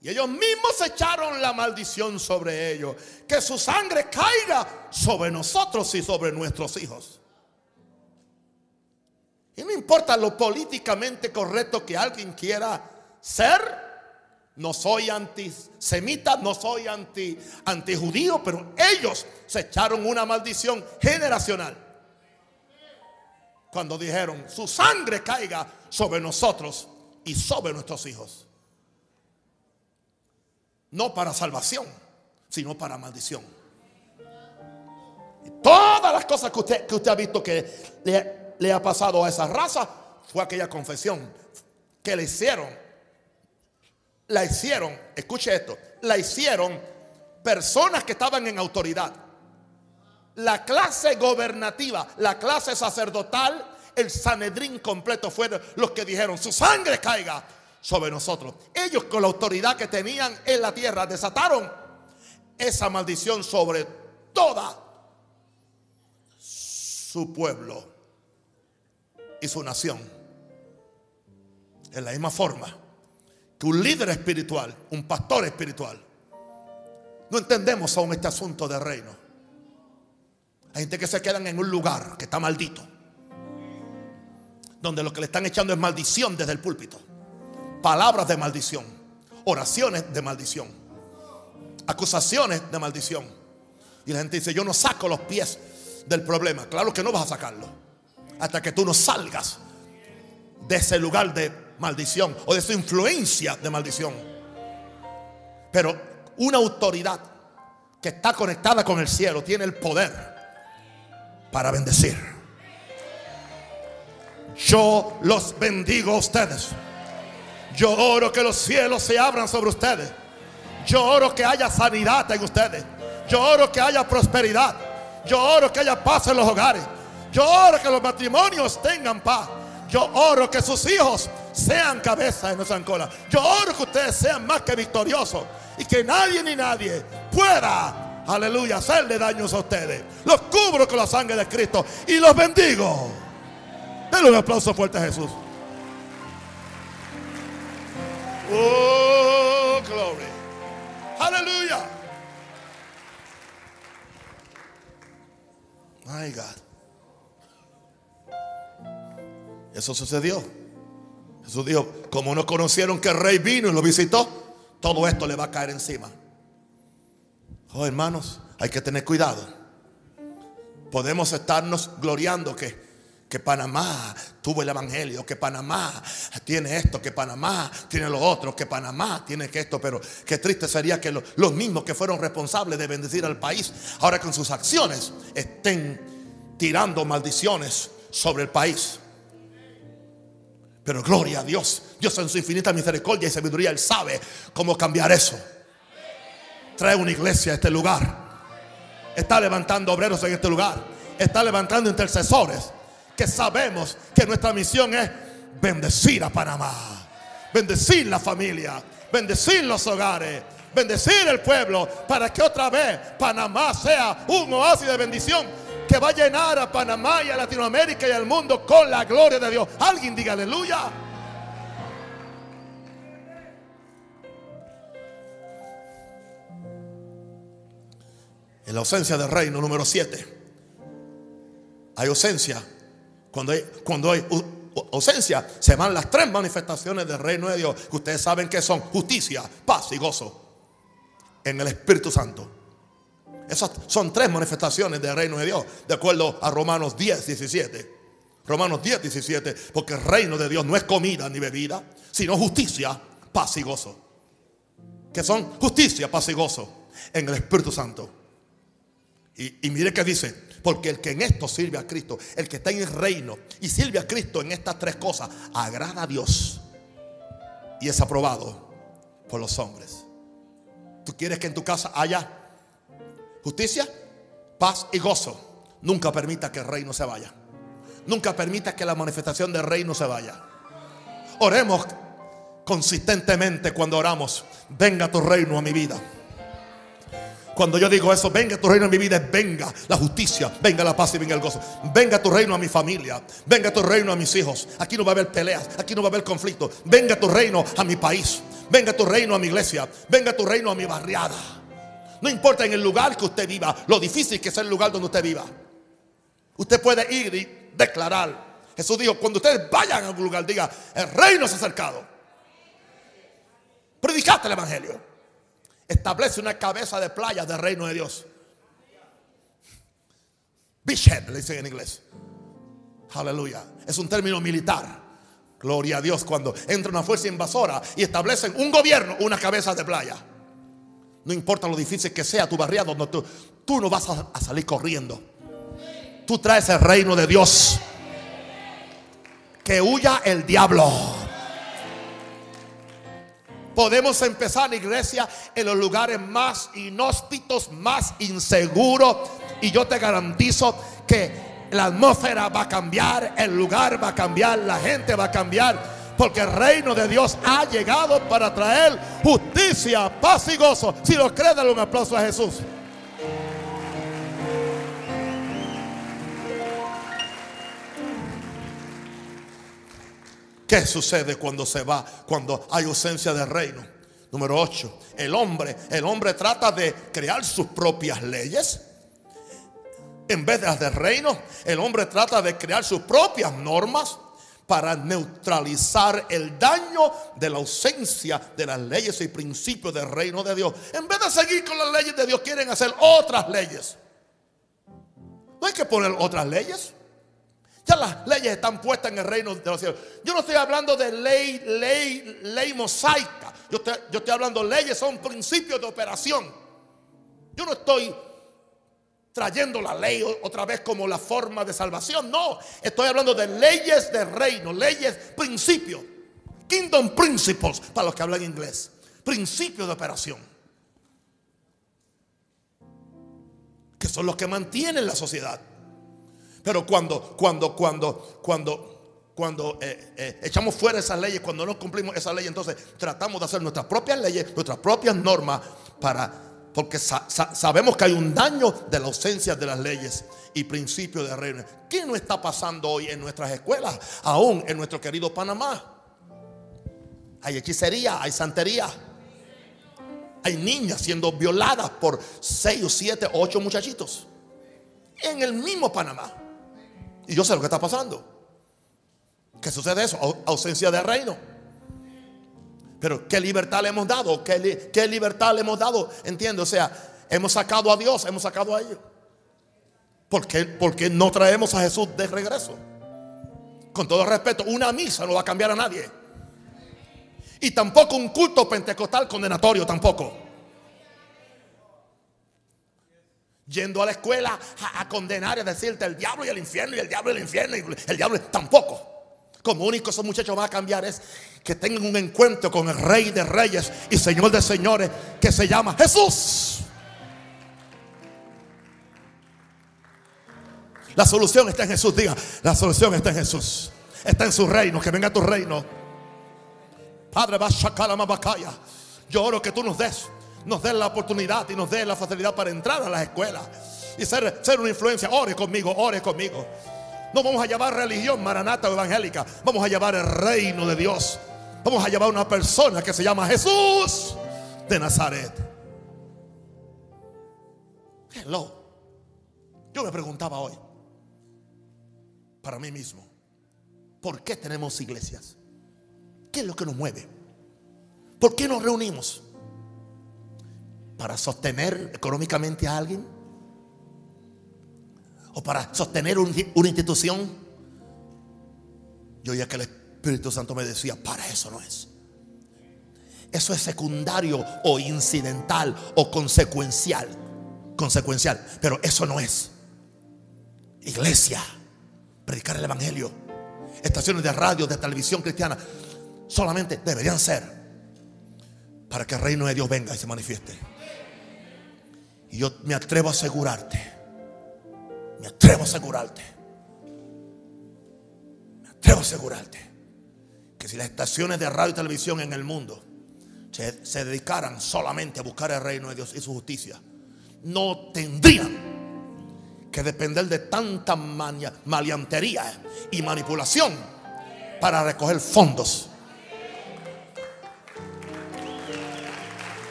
Y ellos mismos echaron la maldición sobre ellos. Que su sangre caiga sobre nosotros y sobre nuestros hijos. Y no importa lo políticamente correcto que alguien quiera ser, no soy antisemita, no soy anti, antijudío, pero ellos se echaron una maldición generacional. Cuando dijeron, su sangre caiga sobre nosotros y sobre nuestros hijos. No para salvación, sino para maldición. Y todas las cosas que usted, que usted ha visto que le, le ha pasado a esa raza fue aquella confesión que le hicieron la hicieron, escuche esto, la hicieron personas que estaban en autoridad. La clase gobernativa, la clase sacerdotal, el Sanedrín completo fueron los que dijeron, su sangre caiga sobre nosotros. Ellos con la autoridad que tenían en la tierra desataron esa maldición sobre toda su pueblo y su nación. En la misma forma que un líder espiritual, un pastor espiritual, no entendemos aún este asunto de reino. Hay gente que se quedan en un lugar que está maldito, donde lo que le están echando es maldición desde el púlpito, palabras de maldición, oraciones de maldición, acusaciones de maldición. Y la gente dice, yo no saco los pies del problema. Claro que no vas a sacarlo hasta que tú no salgas de ese lugar de maldición o de esa influencia de maldición. Pero una autoridad que está conectada con el cielo tiene el poder para bendecir. Yo los bendigo a ustedes. Yo oro que los cielos se abran sobre ustedes. Yo oro que haya sanidad en ustedes. Yo oro que haya prosperidad. Yo oro que haya paz en los hogares. Yo oro que los matrimonios tengan paz. Yo oro que sus hijos sean cabeza en nuestra cola. Yo oro que ustedes sean más que victoriosos y que nadie ni nadie pueda, aleluya, hacerle daños a ustedes. Los cubro con la sangre de Cristo y los bendigo. Denle un aplauso fuerte a Jesús. Oh, glory. Aleluya. My God. Eso sucedió. Jesús dijo, como no conocieron que el rey vino y lo visitó, todo esto le va a caer encima. Oh, hermanos, hay que tener cuidado. Podemos estarnos gloriando que, que Panamá tuvo el evangelio, que Panamá tiene esto, que Panamá tiene lo otro, que Panamá tiene que esto, pero qué triste sería que los mismos que fueron responsables de bendecir al país, ahora con sus acciones estén tirando maldiciones sobre el país. Pero gloria a Dios. Dios en su infinita misericordia y sabiduría, Él sabe cómo cambiar eso. Trae una iglesia a este lugar. Está levantando obreros en este lugar. Está levantando intercesores que sabemos que nuestra misión es bendecir a Panamá. Bendecir la familia. Bendecir los hogares. Bendecir el pueblo para que otra vez Panamá sea un oasis de bendición que va a llenar a Panamá y a Latinoamérica y al mundo con la gloria de Dios. Alguien diga aleluya. En la ausencia del reino número 7. Hay ausencia. Cuando hay, cuando hay ausencia, se van las tres manifestaciones del reino de Dios. Que ustedes saben que son justicia, paz y gozo. En el Espíritu Santo. Esas son tres manifestaciones del reino de Dios, de acuerdo a Romanos 10, 17. Romanos 10, 17, porque el reino de Dios no es comida ni bebida, sino justicia, paz y gozo. Que son justicia, paz y gozo en el Espíritu Santo. Y, y mire que dice, porque el que en esto sirve a Cristo, el que está en el reino y sirve a Cristo en estas tres cosas, agrada a Dios y es aprobado por los hombres. ¿Tú quieres que en tu casa haya justicia, paz y gozo. Nunca permita que el reino se vaya. Nunca permita que la manifestación del reino se vaya. Oremos consistentemente cuando oramos. Venga tu reino a mi vida. Cuando yo digo eso, venga tu reino a mi vida, venga la justicia, venga la paz y venga el gozo. Venga tu reino a mi familia, venga tu reino a mis hijos. Aquí no va a haber peleas, aquí no va a haber conflicto. Venga tu reino a mi país, venga tu reino a mi iglesia, venga tu reino a mi barriada. No importa en el lugar que usted viva, lo difícil que es el lugar donde usted viva. Usted puede ir y declarar. Jesús dijo, cuando ustedes vayan a un lugar, diga, el reino se ha acercado. Predicaste el Evangelio. Establece una cabeza de playa del reino de Dios. Beachhead, le dicen en inglés. Aleluya. Es un término militar. Gloria a Dios cuando entra una fuerza invasora y establecen un gobierno, una cabeza de playa. No importa lo difícil que sea tu barriado, donde tú, tú no vas a, a salir corriendo. Tú traes el reino de Dios. Que huya el diablo. Podemos empezar la iglesia en los lugares más inhóspitos, más inseguros. Y yo te garantizo que la atmósfera va a cambiar, el lugar va a cambiar, la gente va a cambiar. Porque el reino de Dios ha llegado para traer justicia, paz y gozo. Si lo crees, dale un aplauso a Jesús. ¿Qué sucede cuando se va, cuando hay ausencia de reino? Número 8, el hombre, el hombre trata de crear sus propias leyes. En vez de las del reino, el hombre trata de crear sus propias normas para neutralizar el daño de la ausencia de las leyes y principios del reino de Dios. En vez de seguir con las leyes de Dios, quieren hacer otras leyes. No hay que poner otras leyes. Ya las leyes están puestas en el reino de los cielos. Yo no estoy hablando de ley, ley, ley mosaica. Yo estoy, yo estoy hablando leyes, son principios de operación. Yo no estoy trayendo la ley otra vez como la forma de salvación. No, estoy hablando de leyes de reino, leyes, principios. Kingdom principles, para los que hablan inglés. Principios de operación. Que son los que mantienen la sociedad. Pero cuando, cuando, cuando, cuando, cuando eh, eh, echamos fuera esas leyes, cuando no cumplimos esas leyes, entonces tratamos de hacer nuestras propias leyes, nuestras propias normas para, porque sabemos que hay un daño de la ausencia de las leyes y principios de reino. ¿Qué no está pasando hoy en nuestras escuelas? Aún en nuestro querido Panamá. Hay hechicería, hay santería. Hay niñas siendo violadas por seis o siete o ocho muchachitos. En el mismo Panamá. Y yo sé lo que está pasando. ¿Qué sucede eso? Ausencia de reino. Pero ¿qué libertad le hemos dado? ¿Qué, libertad le hemos dado? Entiendo, o sea, hemos sacado a Dios, hemos sacado a ellos. ¿Por qué, porque no traemos a Jesús de regreso? Con todo respeto, una misa no va a cambiar a nadie. Y tampoco un culto pentecostal condenatorio, tampoco. Yendo a la escuela a, condenar y a decirte el diablo y el infierno y el diablo y el infierno y el diablo tampoco. Como único esos muchachos van a cambiar es que tengan un encuentro con el Rey de Reyes y Señor de Señores que se llama Jesús. La solución está en Jesús. Diga, la solución está en Jesús. Está en su reino. Que venga tu reino. Padre, va a. Yo oro que tú nos des nos dé la oportunidad y nos dé la facilidad para entrar a las escuelas y ser, ser una influencia. Ore conmigo, ore conmigo. No vamos a llevar religión maranata o evangélica. Vamos a llevar el reino de Dios. Vamos a llevar una persona que se llama Jesús de Nazaret. Hello. Yo me preguntaba hoy, para mí mismo, ¿por qué tenemos iglesias? ¿Qué es lo que nos mueve? ¿Por qué nos reunimos? para sostener económicamente a alguien o para sostener una institución. Yo oía que el Espíritu Santo me decía, para eso no es. Eso es secundario o incidental o consecuencial. Consecuencial, pero eso no es. Iglesia, predicar el Evangelio, estaciones de radio, de televisión cristiana, solamente deberían ser para que el reino de Dios venga y se manifieste. Y yo me atrevo a asegurarte, me atrevo a asegurarte, me atrevo a asegurarte que si las estaciones de radio y televisión en el mundo se, dedicaran solamente a buscar el reino de Dios y su justicia, no tendrían que depender de tanta maleantería y manipulación para recoger fondos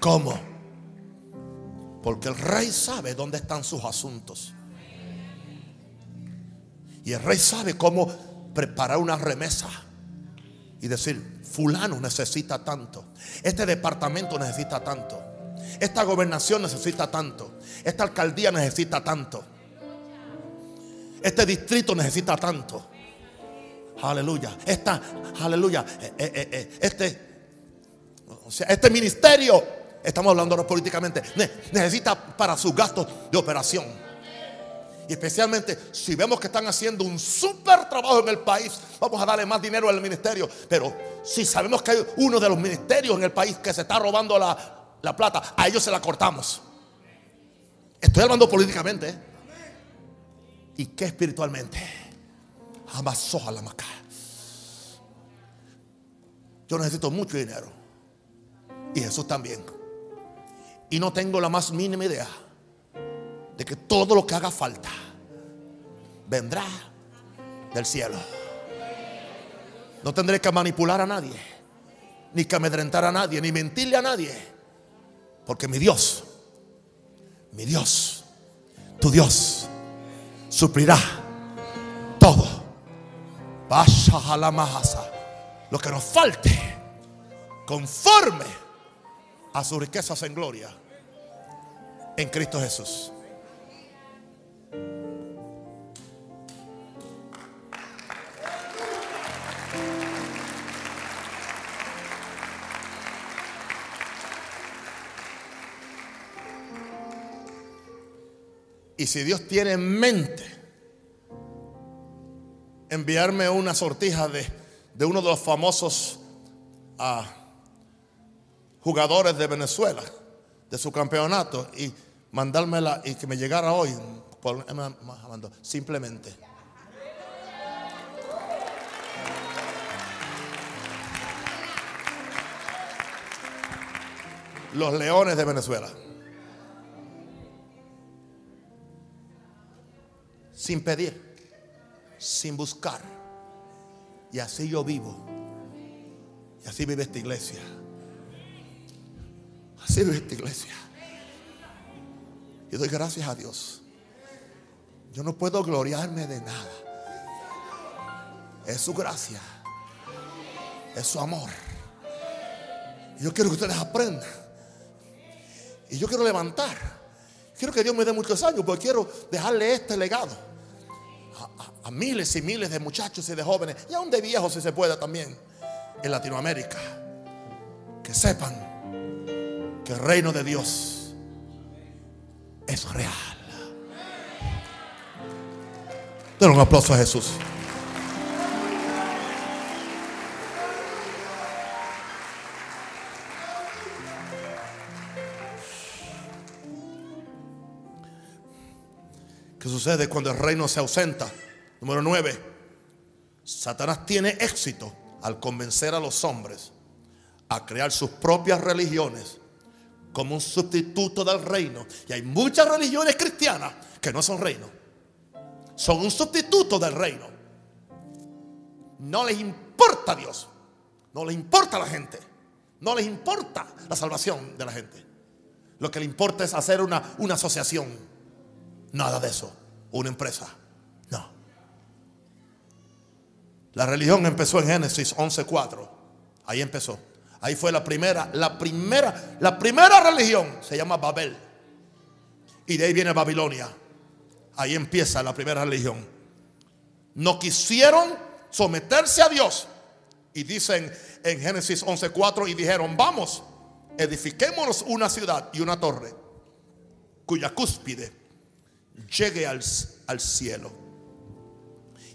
¿Cómo? Porque el rey sabe dónde están sus asuntos. Y el rey sabe cómo preparar una remesa y decir, fulano necesita tanto, este departamento necesita tanto, esta gobernación necesita tanto, esta alcaldía necesita tanto, este distrito necesita tanto. Aleluya. Esta, aleluya. Eh, eh, eh, este, o sea, este ministerio Estamos hablando políticamente. Necesita para sus gastos de operación. Y especialmente si vemos que están haciendo un súper trabajo en el país, vamos a darle más dinero al ministerio. Pero si sabemos que hay uno de los ministerios en el país que se está robando la, la plata, a ellos se la cortamos. Estoy hablando políticamente. ¿eh? ¿Y qué espiritualmente? Jamás la maca. Yo necesito mucho dinero. Y Jesús también. Y no tengo la más mínima idea de que todo lo que haga falta vendrá del cielo. No tendré que manipular a nadie, ni que amedrentar a nadie, ni mentirle a nadie. Porque mi Dios, mi Dios, tu Dios, suplirá todo. Vaya a la. Lo que nos falte, conforme a sus riquezas en gloria, en Cristo Jesús. Y si Dios tiene en mente enviarme una sortija de, de uno de los famosos ah, jugadores de Venezuela, de su campeonato, y mandármela y que me llegara hoy, simplemente. Los leones de Venezuela. sin pedir, sin buscar. Y así yo vivo. Y así vive esta iglesia. Así vive esta iglesia. Y doy gracias a Dios. Yo no puedo gloriarme de nada. Es su gracia. Es su amor. Yo quiero que ustedes aprendan. Y yo quiero levantar. Quiero que Dios me dé muchos años porque quiero dejarle este legado a, miles y miles de muchachos y de jóvenes, y aún de viejos si se pueda también, en Latinoamérica, que sepan el reino de Dios es real. Den un aplauso a Jesús. ¿Qué sucede cuando el reino se ausenta? Número 9. Satanás tiene éxito al convencer a los hombres a crear sus propias religiones como un sustituto del reino. Y hay muchas religiones cristianas que no son reino. Son un sustituto del reino. No les importa Dios. No les importa la gente. No les importa la salvación de la gente. Lo que le importa es hacer una, una asociación Nada de eso. Una empresa. No. La religión empezó en Génesis 11:4. Ahí empezó. Ahí fue la primera, la primera, la primera religión se llama Babel. Y de ahí viene Babilonia. Ahí empieza la primera religión. No quisieron someterse a Dios. Y dicen en Génesis 11:4 y dijeron, "Vamos, edifiquémonos una ciudad y una torre cuya cúspide llegue al, cielo.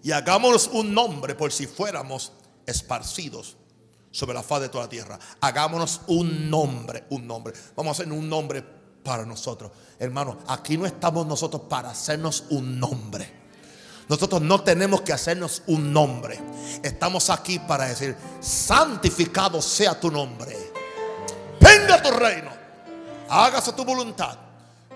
Y hagámonos un nombre por si fuéramos esparcidos sobre la faz de toda la tierra. Hagámonos un nombre, un nombre. Vamos a hacer un nombre para nosotros. Hermanos, aquí no estamos nosotros para hacernos un nombre. Nosotros no tenemos que hacernos un nombre. Estamos aquí para decir, santificado sea tu nombre. Venga tu reino. Hágase tu voluntad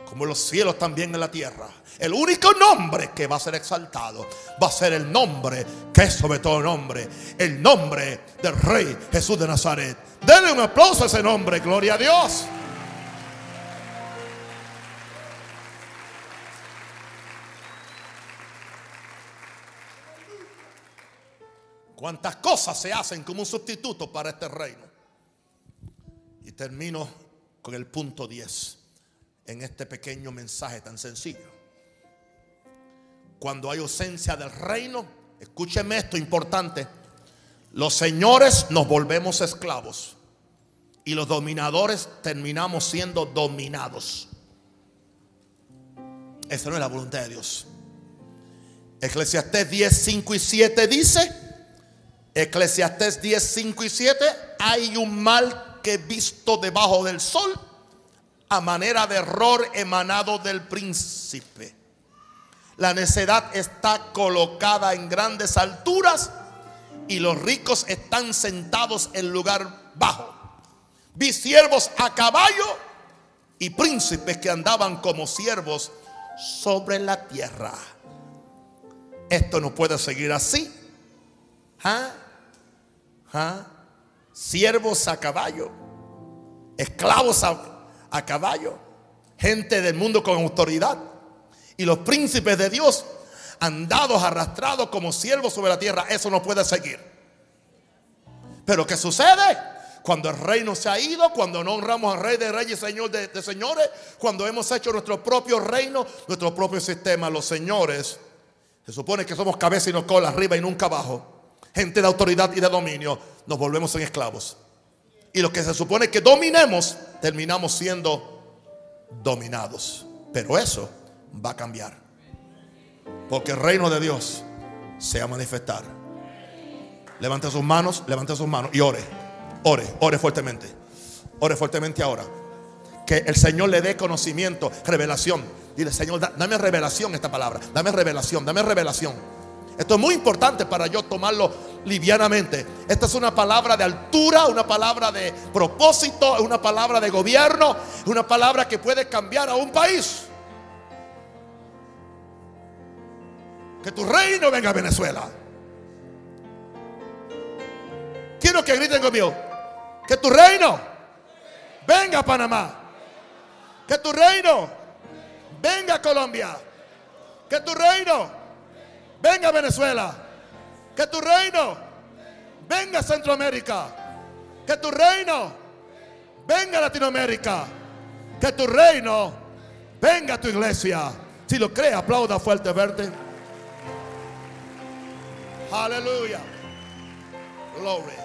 como los cielos también en la tierra. El único nombre que va a ser exaltado va a ser el nombre que es sobre todo nombre, el nombre del Rey Jesús de Nazaret. Denle un aplauso a ese nombre, gloria a Dios. Cuántas cosas se hacen como un sustituto para este reino. Y termino con el punto 10 en este pequeño mensaje tan sencillo. Cuando hay ausencia del reino, escúcheme esto importante, los señores nos volvemos esclavos y los dominadores terminamos siendo dominados. Esa no es la voluntad de Dios. Eclesiastés 10, 5 y 7 dice, Eclesiastés 10, 5 y 7, hay un mal que visto debajo del sol a manera de error emanado del príncipe. La necedad está colocada en grandes alturas y los ricos están sentados en lugar bajo. Vi siervos a caballo y príncipes que andaban como siervos sobre la tierra. Esto no puede seguir así. ¿Ah? ¿Ah? Siervos a caballo, esclavos a, a caballo, gente del mundo con autoridad. Y los príncipes de Dios andados, arrastrados como siervos sobre la tierra. Eso no puede seguir. Pero ¿qué sucede? Cuando el reino se ha ido, cuando no honramos al rey de reyes señor de, de señores, cuando hemos hecho nuestro propio reino, nuestro propio sistema, los señores, se supone que somos cabeza y no cola, arriba y nunca abajo, gente de autoridad y de dominio, nos volvemos en esclavos. Y lo que se supone que dominemos, terminamos siendo dominados. Pero eso va a cambiar. Porque el reino de Dios se va a manifestar. Levante sus manos, levante sus manos y ore. Ore, ore fuertemente. Ore fuertemente ahora. Que el Señor le dé conocimiento, revelación. Dile, Señor, dame revelación esta palabra. Dame revelación, dame revelación. Esto es muy importante para yo tomarlo livianamente. Esta es una palabra de altura, una palabra de propósito, una palabra de gobierno, una palabra que puede cambiar a un país. Que tu reino venga a Venezuela. Quiero que griten conmigo. Que tu reino venga a Panamá. Que tu reino venga a Colombia. Que tu reino venga Venezuela. Que tu reino venga Centroamérica. Que tu reino venga Latinoamérica. Que tu reino venga tu iglesia. Si lo cree, aplauda fuerte verte. Aleluya. Glory.